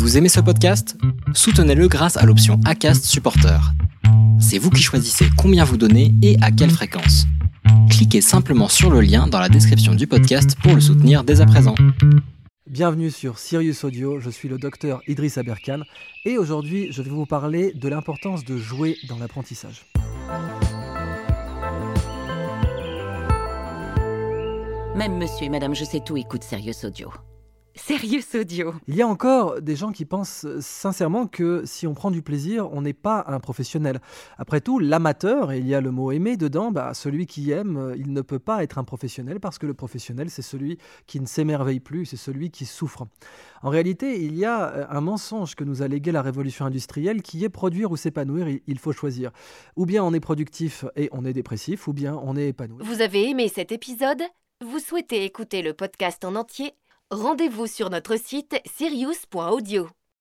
Vous aimez ce podcast? Soutenez-le grâce à l'option ACAST Supporter. C'est vous qui choisissez combien vous donnez et à quelle fréquence. Cliquez simplement sur le lien dans la description du podcast pour le soutenir dès à présent. Bienvenue sur Sirius Audio, je suis le docteur Idriss Aberkan et aujourd'hui je vais vous parler de l'importance de jouer dans l'apprentissage. Même monsieur et madame je sais tout écoute Sirius Audio. Sérieux Audio. Il y a encore des gens qui pensent sincèrement que si on prend du plaisir, on n'est pas un professionnel. Après tout, l'amateur, et il y a le mot aimer dedans, bah, celui qui aime, il ne peut pas être un professionnel parce que le professionnel, c'est celui qui ne s'émerveille plus, c'est celui qui souffre. En réalité, il y a euh, un mensonge que nous a légué la révolution industrielle qui est produire ou s'épanouir, il faut choisir. Ou bien on est productif et on est dépressif, ou bien on est épanoui. Vous avez aimé cet épisode? Vous souhaitez écouter le podcast en entier Rendez-vous sur notre site sirius.audio.